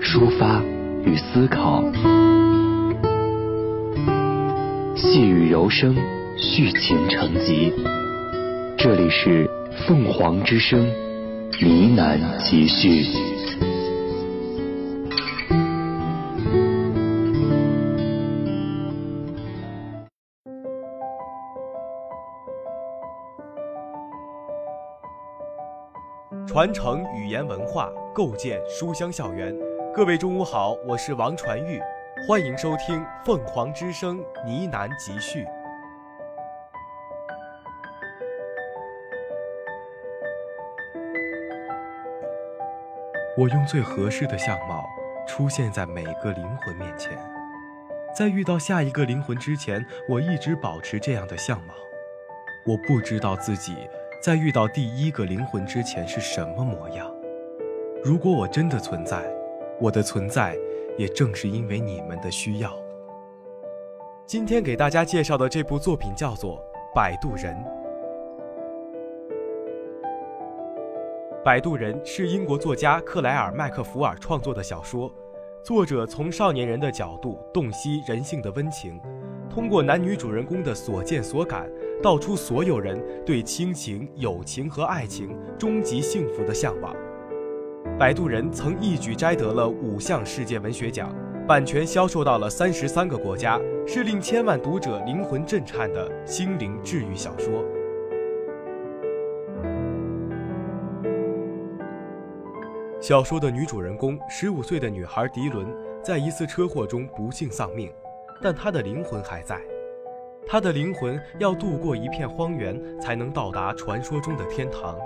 抒发与思考，细雨柔声，续情成集。这里是凤凰之声呢喃集序。传承语言文化，构建书香校园。各位中午好，我是王传玉，欢迎收听凤凰之声呢喃集序。我用最合适的相貌出现在每个灵魂面前，在遇到下一个灵魂之前，我一直保持这样的相貌。我不知道自己在遇到第一个灵魂之前是什么模样。如果我真的存在。我的存在，也正是因为你们的需要。今天给大家介绍的这部作品叫做《摆渡人》。《摆渡人》是英国作家克莱尔·麦克福尔创作的小说，作者从少年人的角度洞悉人性的温情，通过男女主人公的所见所感，道出所有人对亲情、友情和爱情终极幸福的向往。《摆渡人》曾一举摘得了五项世界文学奖，版权销售到了三十三个国家，是令千万读者灵魂震颤的心灵治愈小说。小说的女主人公十五岁的女孩迪伦，在一次车祸中不幸丧命，但她的灵魂还在。她的灵魂要渡过一片荒原，才能到达传说中的天堂。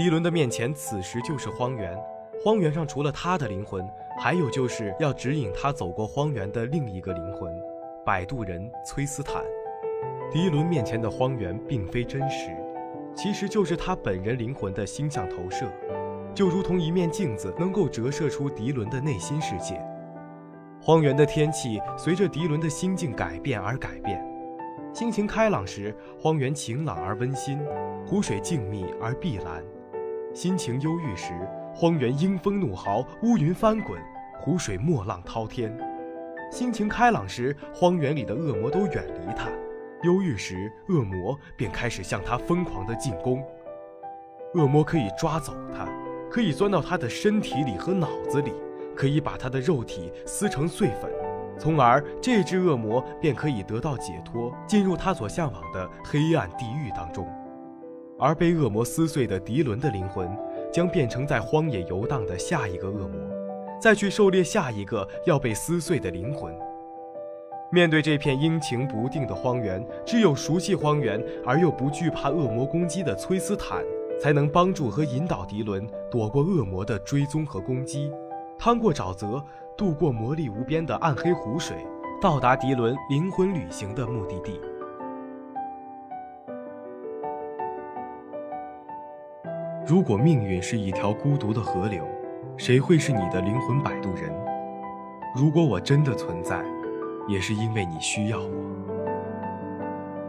迪伦的面前此时就是荒原，荒原上除了他的灵魂，还有就是要指引他走过荒原的另一个灵魂——摆渡人崔斯坦。迪伦面前的荒原并非真实，其实就是他本人灵魂的星象投射，就如同一面镜子，能够折射出迪伦的内心世界。荒原的天气随着迪伦的心境改变而改变，心情开朗时，荒原晴朗而温馨，湖水静谧而碧蓝。心情忧郁时，荒原阴风怒号，乌云翻滚，湖水墨浪滔天；心情开朗时，荒原里的恶魔都远离他；忧郁时，恶魔便开始向他疯狂的进攻。恶魔可以抓走他，可以钻到他的身体里和脑子里，可以把他的肉体撕成碎粉，从而这只恶魔便可以得到解脱，进入他所向往的黑暗地狱当中。而被恶魔撕碎的迪伦的灵魂，将变成在荒野游荡的下一个恶魔，再去狩猎下一个要被撕碎的灵魂。面对这片阴晴不定的荒原，只有熟悉荒原而又不惧怕恶魔攻击的崔斯坦，才能帮助和引导迪伦躲过恶魔的追踪和攻击，趟过沼泽，渡过魔力无边的暗黑湖水，到达迪伦灵魂旅行的目的地。如果命运是一条孤独的河流，谁会是你的灵魂摆渡人？如果我真的存在，也是因为你需要我。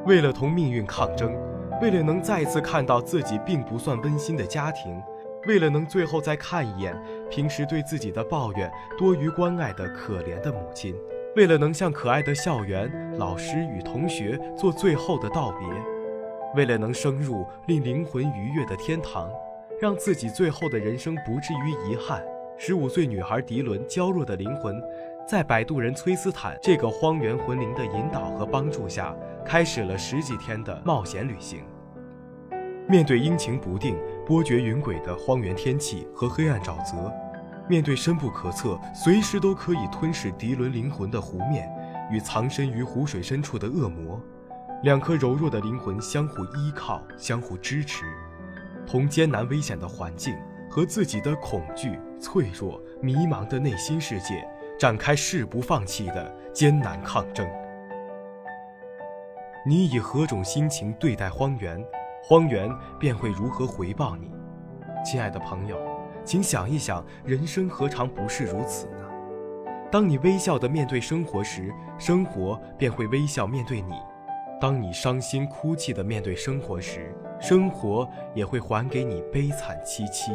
为了同命运抗争，为了能再次看到自己并不算温馨的家庭，为了能最后再看一眼平时对自己的抱怨多于关爱的可怜的母亲，为了能向可爱的校园老师与同学做最后的道别，为了能升入令灵魂愉悦的天堂。让自己最后的人生不至于遗憾。十五岁女孩迪伦娇弱的灵魂，在摆渡人崔斯坦这个荒原魂灵的引导和帮助下，开始了十几天的冒险旅行。面对阴晴不定、波谲云诡的荒原天气和黑暗沼泽，面对深不可测、随时都可以吞噬迪伦灵魂的湖面与藏身于湖水深处的恶魔，两颗柔弱的灵魂相互依靠、相互支持。同艰难危险的环境、和自己的恐惧、脆弱、迷茫的内心世界展开誓不放弃的艰难抗争。你以何种心情对待荒原，荒原便会如何回报你。亲爱的朋友，请想一想，人生何尝不是如此呢？当你微笑地面对生活时，生活便会微笑面对你；当你伤心哭泣地面对生活时，生活也会还给你悲惨戚戚。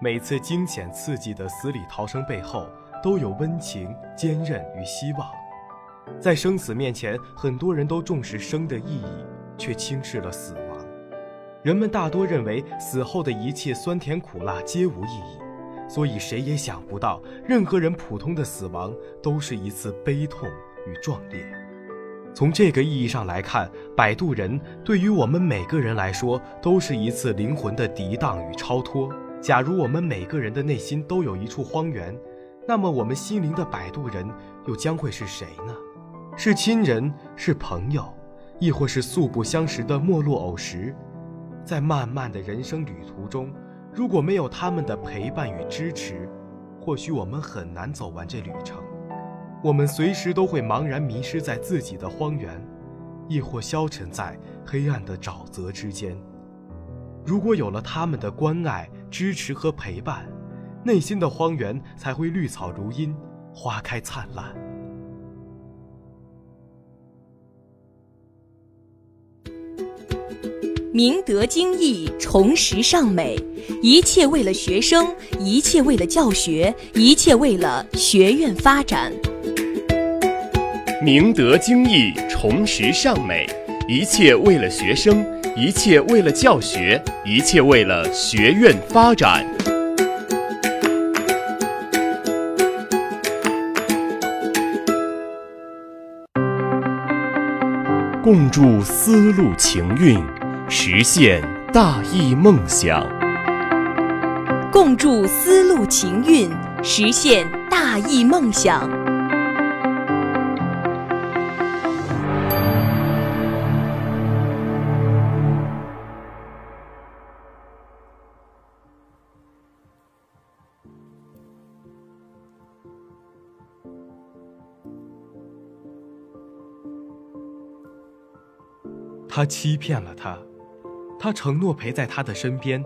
每次惊险刺激的死里逃生背后，都有温情、坚韧与希望。在生死面前，很多人都重视生的意义，却轻视了死亡。人们大多认为死后的一切酸甜苦辣皆无意义。所以，谁也想不到，任何人普通的死亡都是一次悲痛与壮烈。从这个意义上来看，摆渡人对于我们每个人来说，都是一次灵魂的涤荡与超脱。假如我们每个人的内心都有一处荒原，那么我们心灵的摆渡人又将会是谁呢？是亲人，是朋友，亦或是素不相识的陌路偶识？在漫漫的人生旅途中。如果没有他们的陪伴与支持，或许我们很难走完这旅程。我们随时都会茫然迷失在自己的荒原，亦或消沉在黑暗的沼泽之间。如果有了他们的关爱、支持和陪伴，内心的荒原才会绿草如茵，花开灿烂。明德精义，重拾尚美，一切为了学生，一切为了教学，一切为了学院发展。明德精义，重拾尚美，一切为了学生，一切为了教学，一切为了学院发展。共筑丝路情韵。实现大义梦想，共筑丝路情韵，实现大义梦想。他欺骗了他。他承诺陪在他的身边，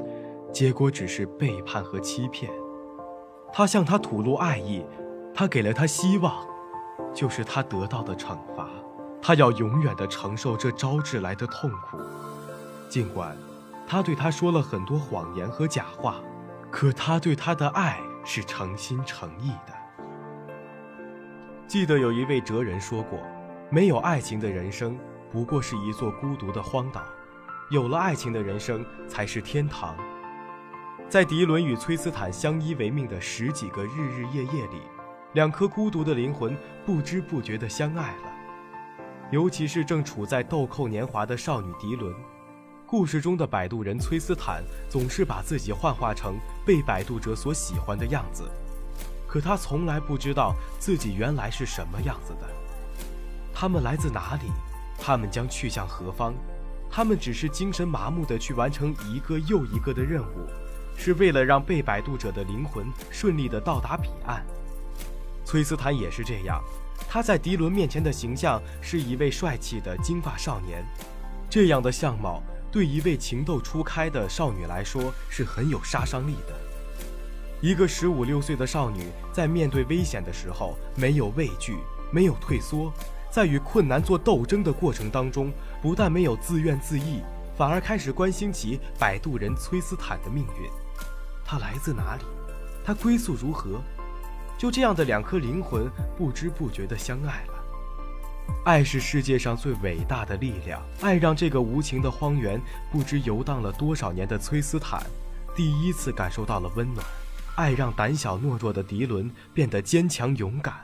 结果只是背叛和欺骗。他向他吐露爱意，他给了他希望，就是他得到的惩罚。他要永远的承受这招致来的痛苦。尽管他对他说了很多谎言和假话，可他对他的爱是诚心诚意的。记得有一位哲人说过：“没有爱情的人生，不过是一座孤独的荒岛。”有了爱情的人生才是天堂。在迪伦与崔斯坦相依为命的十几个日日夜夜里，两颗孤独的灵魂不知不觉地相爱了。尤其是正处在豆蔻年华的少女迪伦，故事中的摆渡人崔斯坦总是把自己幻化成被摆渡者所喜欢的样子，可他从来不知道自己原来是什么样子的。他们来自哪里？他们将去向何方？他们只是精神麻木地去完成一个又一个的任务，是为了让被摆渡者的灵魂顺利地到达彼岸。崔斯坦也是这样，他在迪伦面前的形象是一位帅气的金发少年，这样的相貌对一位情窦初开的少女来说是很有杀伤力的。一个十五六岁的少女在面对危险的时候没有畏惧，没有退缩。在与困难做斗争的过程当中，不但没有自怨自艾，反而开始关心起摆渡人崔斯坦的命运。他来自哪里？他归宿如何？就这样的两颗灵魂，不知不觉地相爱了。爱是世界上最伟大的力量。爱让这个无情的荒原，不知游荡了多少年的崔斯坦，第一次感受到了温暖。爱让胆小懦弱的迪伦变得坚强勇敢。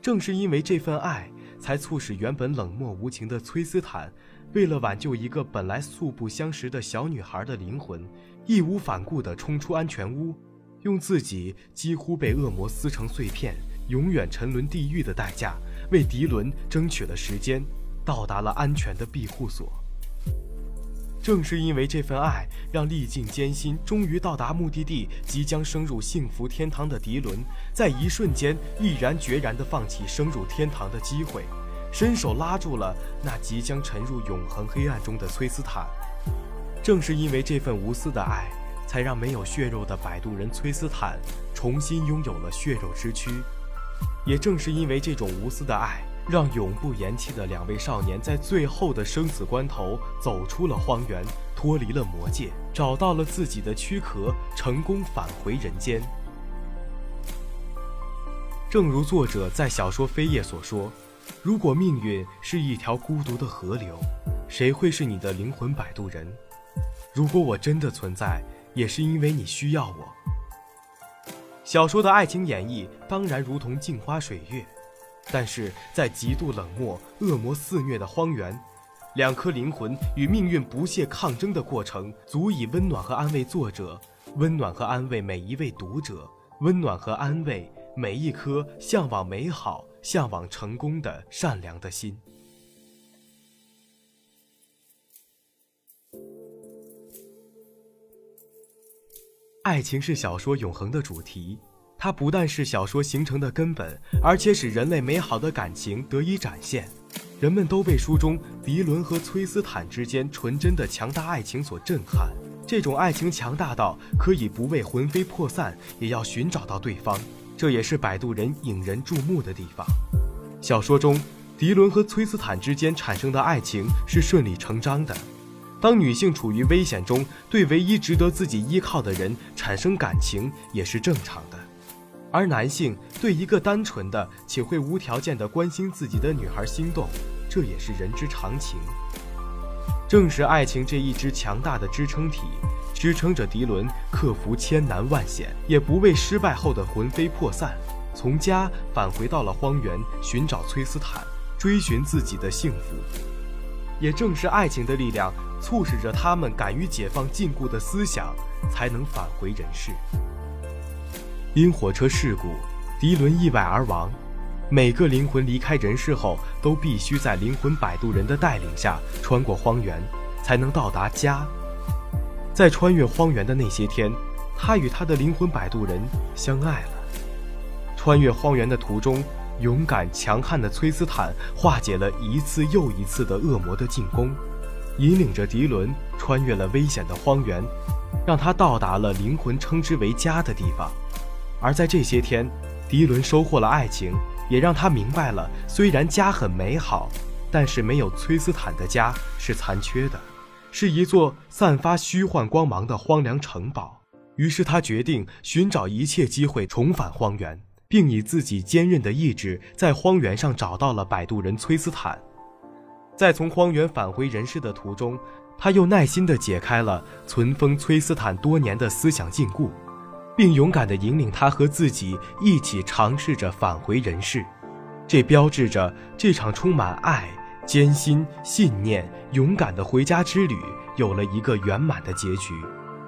正是因为这份爱。才促使原本冷漠无情的崔斯坦，为了挽救一个本来素不相识的小女孩的灵魂，义无反顾地冲出安全屋，用自己几乎被恶魔撕成碎片、永远沉沦地狱的代价，为迪伦争取了时间，到达了安全的庇护所。正是因为这份爱，让历尽艰辛终于到达目的地、即将升入幸福天堂的迪伦，在一瞬间毅然决然地放弃升入天堂的机会，伸手拉住了那即将沉入永恒黑暗中的崔斯坦。正是因为这份无私的爱，才让没有血肉的摆渡人崔斯坦重新拥有了血肉之躯。也正是因为这种无私的爱。让永不言弃的两位少年在最后的生死关头走出了荒原，脱离了魔界，找到了自己的躯壳，成功返回人间。正如作者在小说《飞叶》所说：“如果命运是一条孤独的河流，谁会是你的灵魂摆渡人？如果我真的存在，也是因为你需要我。”小说的爱情演绎当然如同镜花水月。但是在极度冷漠、恶魔肆虐的荒原，两颗灵魂与命运不懈抗争的过程，足以温暖和安慰作者，温暖和安慰每一位读者，温暖和安慰每一颗向往美好、向往成功的善良的心。爱情是小说永恒的主题。它不但是小说形成的根本，而且使人类美好的感情得以展现。人们都被书中迪伦和崔斯坦之间纯真的强大爱情所震撼。这种爱情强大到可以不为魂飞魄散，也要寻找到对方。这也是摆渡人引人注目的地方。小说中，迪伦和崔斯坦之间产生的爱情是顺理成章的。当女性处于危险中，对唯一值得自己依靠的人产生感情，也是正常的。而男性对一个单纯的且会无条件的关心自己的女孩心动，这也是人之常情。正是爱情这一支强大的支撑体，支撑着迪伦克服千难万险，也不畏失败后的魂飞魄散，从家返回到了荒原，寻找崔斯坦，追寻自己的幸福。也正是爱情的力量，促使着他们敢于解放禁锢的思想，才能返回人世。因火车事故，迪伦意外而亡。每个灵魂离开人世后，都必须在灵魂摆渡人的带领下穿过荒原，才能到达家。在穿越荒原的那些天，他与他的灵魂摆渡人相爱了。穿越荒原的途中，勇敢强悍的崔斯坦化解了一次又一次的恶魔的进攻，引领着迪伦穿越了危险的荒原，让他到达了灵魂称之为家的地方。而在这些天，迪伦收获了爱情，也让他明白了，虽然家很美好，但是没有崔斯坦的家是残缺的，是一座散发虚幻光芒的荒凉城堡。于是他决定寻找一切机会重返荒原，并以自己坚韧的意志，在荒原上找到了摆渡人崔斯坦。在从荒原返回人世的途中，他又耐心地解开了存封崔斯坦多年的思想禁锢。并勇敢地引领他和自己一起尝试着返回人世，这标志着这场充满爱、艰辛、信念、勇敢的回家之旅有了一个圆满的结局，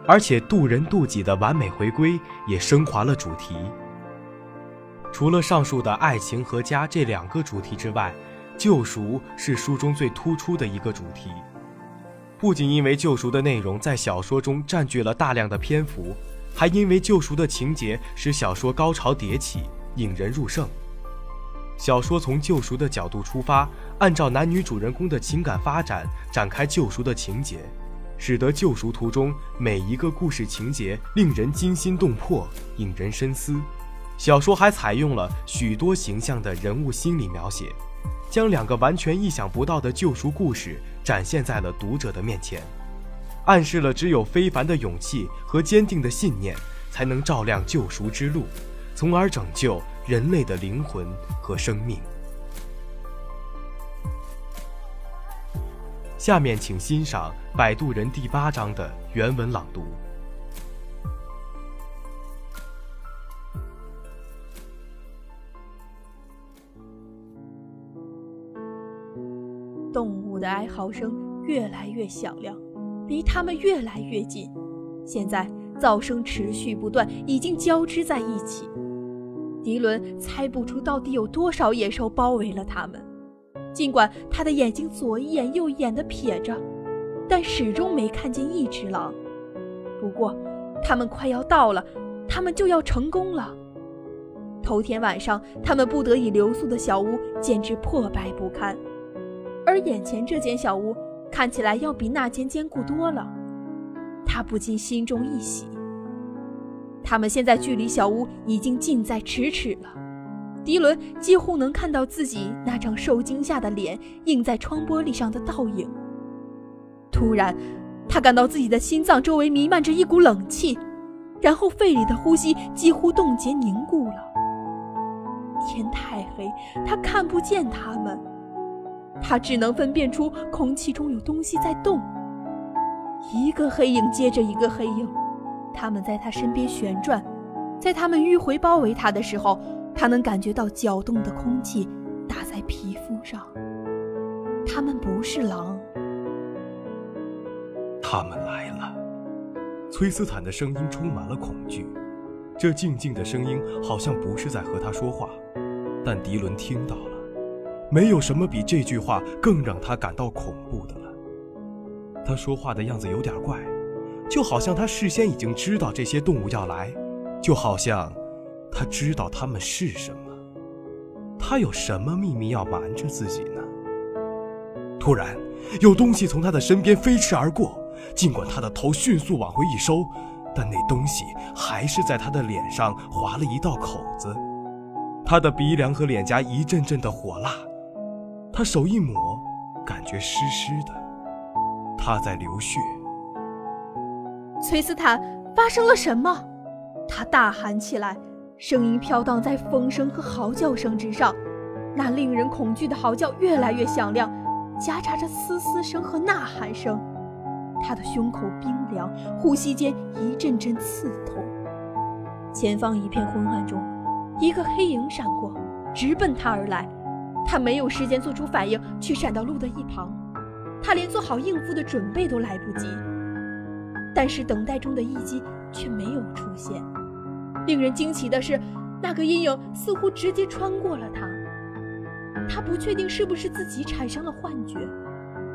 而且渡人渡己的完美回归也升华了主题。除了上述的爱情和家这两个主题之外，救赎是书中最突出的一个主题，不仅因为救赎的内容在小说中占据了大量的篇幅。还因为救赎的情节使小说高潮迭起，引人入胜。小说从救赎的角度出发，按照男女主人公的情感发展展开救赎的情节，使得救赎途中每一个故事情节令人惊心动魄，引人深思。小说还采用了许多形象的人物心理描写，将两个完全意想不到的救赎故事展现在了读者的面前。暗示了只有非凡的勇气和坚定的信念，才能照亮救赎之路，从而拯救人类的灵魂和生命。下面请欣赏《摆渡人》第八章的原文朗读。动物的哀嚎声越来越响亮。离他们越来越近，现在噪声持续不断，已经交织在一起。迪伦猜不出到底有多少野兽包围了他们，尽管他的眼睛左一眼右一眼地瞥着，但始终没看见一只狼。不过，他们快要到了，他们就要成功了。头天晚上，他们不得已留宿的小屋简直破败不堪，而眼前这间小屋看起来要比那间坚固多了。他不禁心中一喜。他们现在距离小屋已经近在咫尺了，迪伦几乎能看到自己那张受惊吓的脸映在窗玻璃上的倒影。突然，他感到自己的心脏周围弥漫着一股冷气，然后肺里的呼吸几乎冻结凝固了。天太黑，他看不见他们，他只能分辨出空气中有东西在动。一个黑影接着一个黑影，他们在他身边旋转，在他们迂回包围他的时候，他能感觉到搅动的空气打在皮肤上。他们不是狼。他们来了。崔斯坦的声音充满了恐惧，这静静的声音好像不是在和他说话，但迪伦听到。没有什么比这句话更让他感到恐怖的了。他说话的样子有点怪，就好像他事先已经知道这些动物要来，就好像他知道他们是什么。他有什么秘密要瞒着自己呢？突然，有东西从他的身边飞驰而过。尽管他的头迅速往回一收，但那东西还是在他的脸上划了一道口子。他的鼻梁和脸颊一阵阵的火辣，他手一抹，感觉湿湿的。他在流血。崔斯坦，发生了什么？他大喊起来，声音飘荡在风声和嚎叫声之上。那令人恐惧的嚎叫越来越响亮，夹杂着嘶嘶声和呐喊声。他的胸口冰凉，呼吸间一阵阵刺痛。前方一片昏暗中，一个黑影闪过，直奔他而来。他没有时间做出反应，去闪到路的一旁。他连做好应付的准备都来不及。但是等待中的一击却没有出现。令人惊奇的是，那个阴影似乎直接穿过了他。他不确定是不是自己产生了幻觉。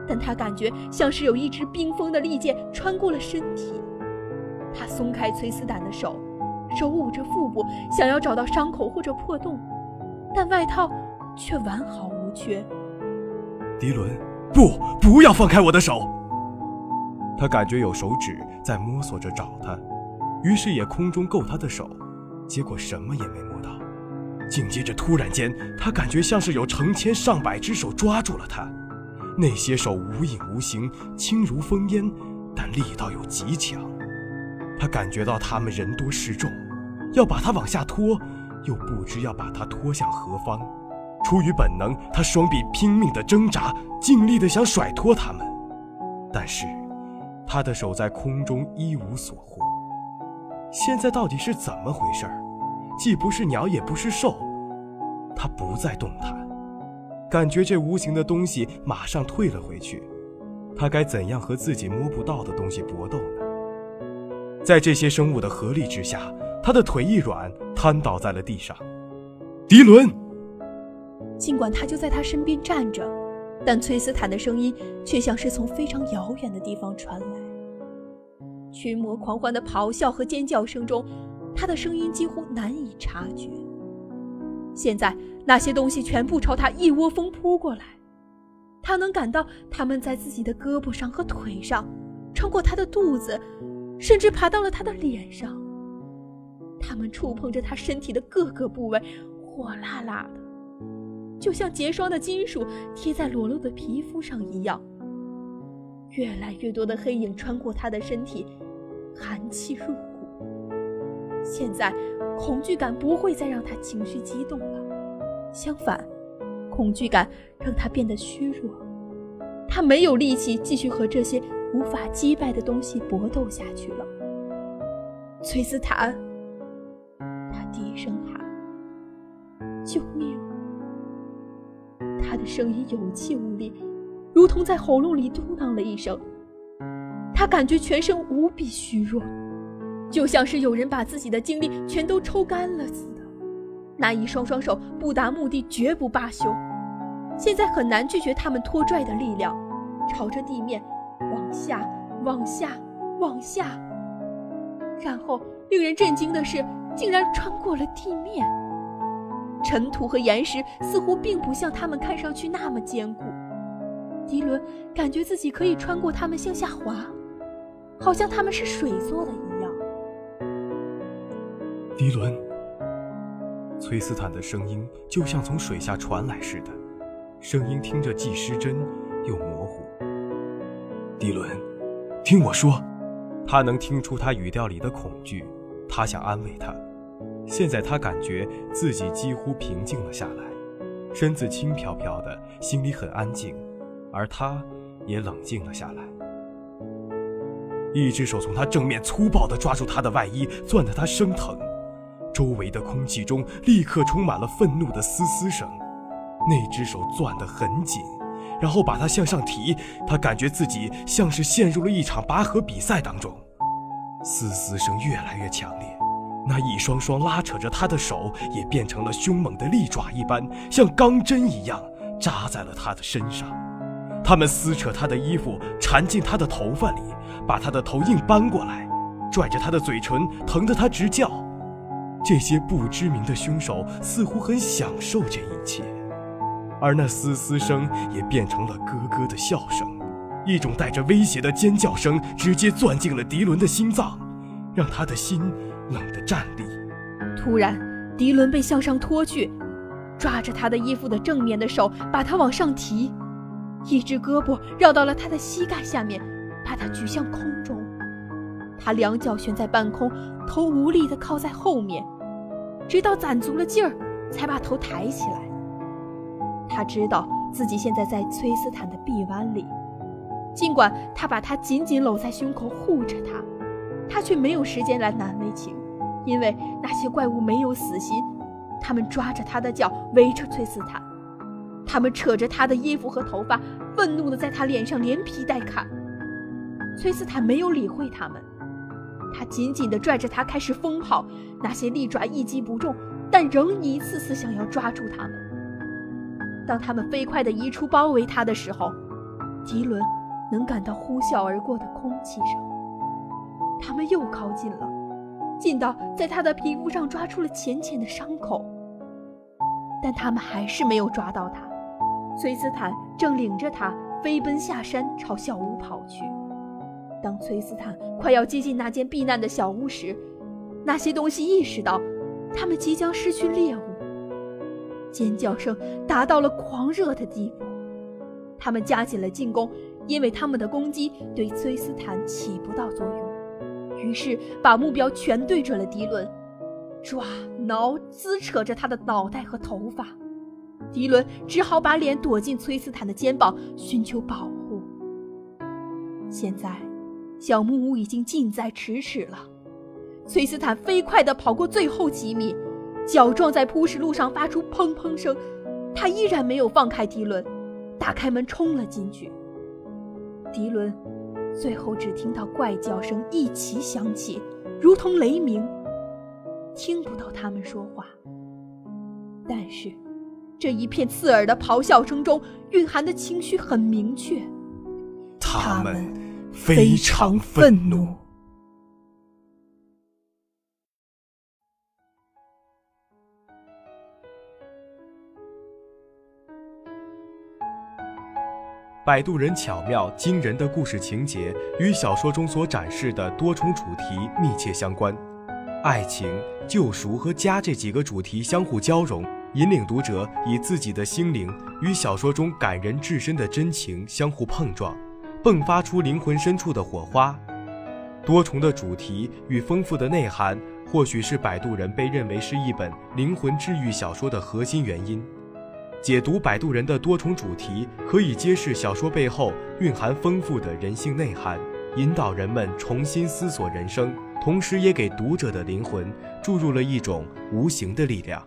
但他感觉像是有一支冰封的利剑穿过了身体，他松开崔斯坦的手，手捂着腹部，想要找到伤口或者破洞，但外套却完好无缺。迪伦，不，不要放开我的手！他感觉有手指在摸索着找他，于是也空中够他的手，结果什么也没摸到。紧接着，突然间，他感觉像是有成千上百只手抓住了他。那些手无影无形，轻如风烟，但力道又极强。他感觉到他们人多势众，要把他往下拖，又不知要把他拖向何方。出于本能，他双臂拼命地挣扎，尽力地想甩脱他们，但是他的手在空中一无所获。现在到底是怎么回事？既不是鸟，也不是兽，他不再动弹。感觉这无形的东西马上退了回去，他该怎样和自己摸不到的东西搏斗呢？在这些生物的合力之下，他的腿一软，瘫倒在了地上。迪伦，尽管他就在他身边站着，但崔斯坦的声音却像是从非常遥远的地方传来。群魔狂欢的咆哮和尖叫声中，他的声音几乎难以察觉。现在。那些东西全部朝他一窝蜂扑过来，他能感到他们在自己的胳膊上和腿上，穿过他的肚子，甚至爬到了他的脸上。他们触碰着他身体的各个部位，火辣辣的，就像结霜的金属贴在裸露的皮肤上一样。越来越多的黑影穿过他的身体，寒气入骨。现在，恐惧感不会再让他情绪激动了。相反，恐惧感让他变得虚弱，他没有力气继续和这些无法击败的东西搏斗下去了。崔斯坦，他低声喊：“救命！”他的声音有气无力，如同在喉咙里嘟囔了一声。他感觉全身无比虚弱，就像是有人把自己的精力全都抽干了似的。那一双双手不达目的绝不罢休，现在很难拒绝他们拖拽的力量。朝着地面，往下，往下，往下，然后令人震惊的是，竟然穿过了地面。尘土和岩石似乎并不像他们看上去那么坚固。迪伦感觉自己可以穿过它们向下滑，好像它们是水做的一样。迪伦，崔斯坦的声音就像从水下传来似的，声音听着既失真又模糊。迪伦，听我说，他能听出他语调里的恐惧，他想安慰他。现在他感觉自己几乎平静了下来，身子轻飘飘的，心里很安静。而他，也冷静了下来。一只手从他正面粗暴地抓住他的外衣，攥得他生疼。周围的空气中立刻充满了愤怒的嘶嘶声。那只手攥得很紧，然后把他向上提。他感觉自己像是陷入了一场拔河比赛当中。嘶嘶声越来越强烈，那一双双拉扯着他的手也变成了凶猛的利爪一般，像钢针一样扎在了他的身上。他们撕扯他的衣服，缠进他的头发里，把他的头硬扳过来，拽着他的嘴唇，疼得他直叫。这些不知名的凶手似乎很享受这一切，而那嘶嘶声也变成了咯咯的笑声，一种带着威胁的尖叫声直接钻进了迪伦的心脏，让他的心冷得战栗。突然，迪伦被向上拖去，抓着他的衣服的正面的手把他往上提。一只胳膊绕到了他的膝盖下面，把他举向空中。他两脚悬在半空，头无力地靠在后面，直到攒足了劲儿，才把头抬起来。他知道自己现在在崔斯坦的臂弯里，尽管他把他紧紧搂在胸口护着他，他却没有时间来难为情，因为那些怪物没有死心，他们抓着他的脚，围着崔斯坦。他们扯着他的衣服和头发，愤怒地在他脸上连皮带砍。崔斯坦没有理会他们，他紧紧地拽着他开始疯跑。那些利爪一击不中，但仍一次次想要抓住他们。当他们飞快地移出包围他的时候，迪伦能感到呼啸而过的空气声。他们又靠近了，近到在他的皮肤上抓出了浅浅的伤口。但他们还是没有抓到他。崔斯坦正领着他飞奔下山，朝小屋跑去。当崔斯坦快要接近那间避难的小屋时，那些东西意识到他们即将失去猎物，尖叫声达到了狂热的地步。他们加紧了进攻，因为他们的攻击对崔斯坦起不到作用，于是把目标全对准了迪伦，抓、挠、撕扯着他的脑袋和头发。迪伦只好把脸躲进崔斯坦的肩膀，寻求保护。现在，小木屋已经近在咫尺了。崔斯坦飞快地跑过最后几米，脚撞在铺石路上，发出砰砰声。他依然没有放开迪伦，打开门冲了进去。迪伦最后只听到怪叫声一齐响起，如同雷鸣，听不到他们说话。但是。这一片刺耳的咆哮声中蕴含的情绪很明确，他们非常愤怒。摆渡人巧妙惊人的故事情节与小说中所展示的多重主题密切相关，爱情、救赎和家这几个主题相互交融。引领读者以自己的心灵与小说中感人至深的真情相互碰撞，迸发出灵魂深处的火花。多重的主题与丰富的内涵，或许是《摆渡人》被认为是一本灵魂治愈小说的核心原因。解读《摆渡人》的多重主题，可以揭示小说背后蕴含丰富的人性内涵，引导人们重新思索人生，同时也给读者的灵魂注入了一种无形的力量。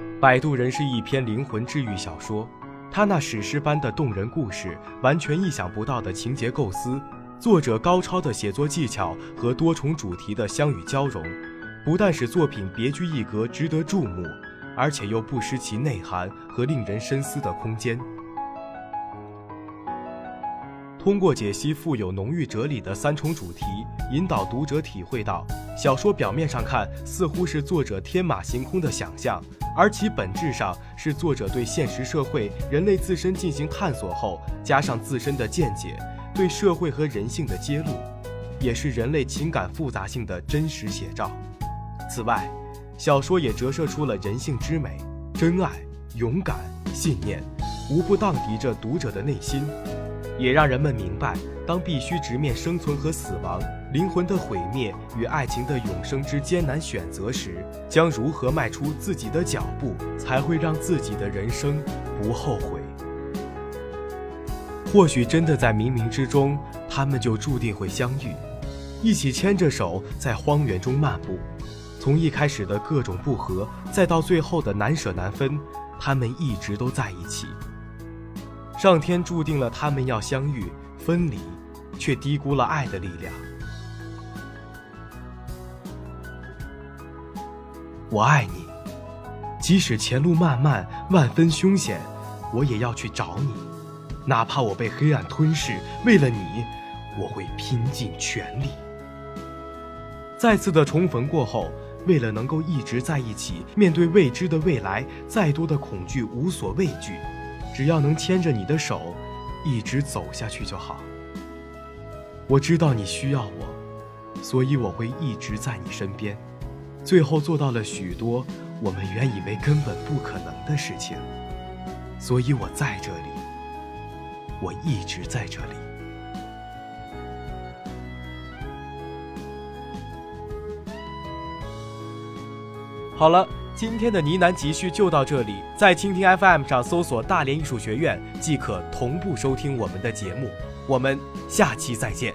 《摆渡人》是一篇灵魂治愈小说，他那史诗般的动人故事，完全意想不到的情节构思，作者高超的写作技巧和多重主题的相与交融，不但使作品别具一格、值得注目，而且又不失其内涵和令人深思的空间。通过解析富有浓郁哲理的三重主题，引导读者体会到，小说表面上看似乎是作者天马行空的想象，而其本质上是作者对现实社会、人类自身进行探索后，加上自身的见解，对社会和人性的揭露，也是人类情感复杂性的真实写照。此外，小说也折射出了人性之美，真爱、勇敢、信念，无不荡涤着读者的内心。也让人们明白，当必须直面生存和死亡、灵魂的毁灭与爱情的永生之艰难选择时，将如何迈出自己的脚步，才会让自己的人生不后悔。或许真的在冥冥之中，他们就注定会相遇，一起牵着手在荒原中漫步。从一开始的各种不和，再到最后的难舍难分，他们一直都在一起。上天注定了他们要相遇、分离，却低估了爱的力量。我爱你，即使前路漫漫、万分凶险，我也要去找你。哪怕我被黑暗吞噬，为了你，我会拼尽全力。再次的重逢过后，为了能够一直在一起，面对未知的未来，再多的恐惧无所畏惧。只要能牵着你的手，一直走下去就好。我知道你需要我，所以我会一直在你身边。最后做到了许多我们原以为根本不可能的事情，所以我在这里，我一直在这里。好了。今天的呢喃集序就到这里，在蜻蜓 FM 上搜索“大连艺术学院”即可同步收听我们的节目。我们下期再见。